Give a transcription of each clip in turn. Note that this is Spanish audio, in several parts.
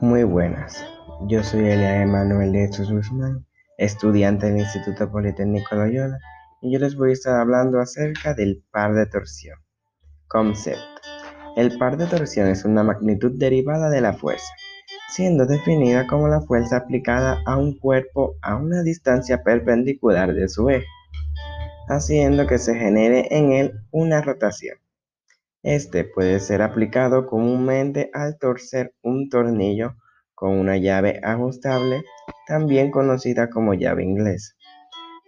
Muy buenas, yo soy Elia Emanuel de Jesús Guzmán, estudiante del Instituto Politécnico Loyola, y yo les voy a estar hablando acerca del par de torsión. Concepto. El par de torsión es una magnitud derivada de la fuerza, siendo definida como la fuerza aplicada a un cuerpo a una distancia perpendicular de su eje, haciendo que se genere en él una rotación. Este puede ser aplicado comúnmente al torcer un tornillo con una llave ajustable, también conocida como llave inglesa.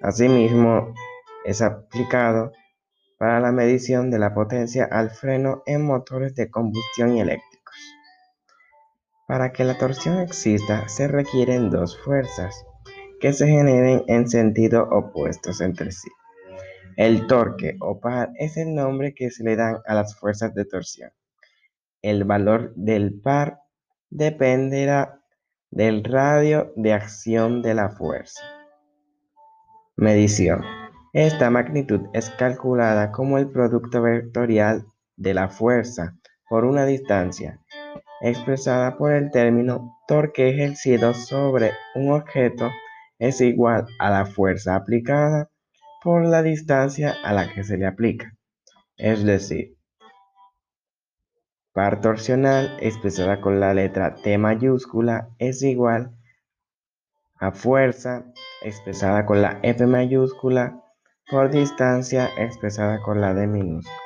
Asimismo, es aplicado para la medición de la potencia al freno en motores de combustión eléctricos. Para que la torsión exista, se requieren dos fuerzas que se generen en sentido opuestos entre sí. El torque o par es el nombre que se le dan a las fuerzas de torsión. El valor del par dependerá del radio de acción de la fuerza. Medición. Esta magnitud es calculada como el producto vectorial de la fuerza por una distancia, expresada por el término torque ejercido sobre un objeto es igual a la fuerza aplicada por la distancia a la que se le aplica. Es decir, par torsional expresada con la letra T mayúscula es igual a fuerza expresada con la F mayúscula por distancia expresada con la D minúscula.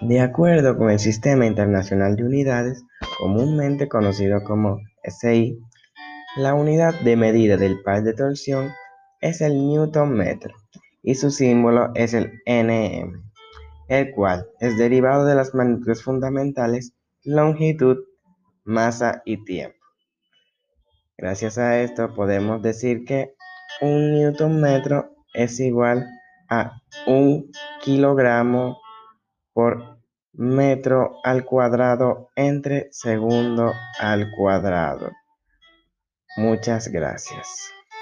De acuerdo con el Sistema Internacional de Unidades, comúnmente conocido como SI, la unidad de medida del par de torsión es el newton metro y su símbolo es el nm, el cual es derivado de las magnitudes fundamentales longitud, masa y tiempo. Gracias a esto podemos decir que un newton metro es igual a un kilogramo por metro al cuadrado entre segundo al cuadrado. Muchas gracias.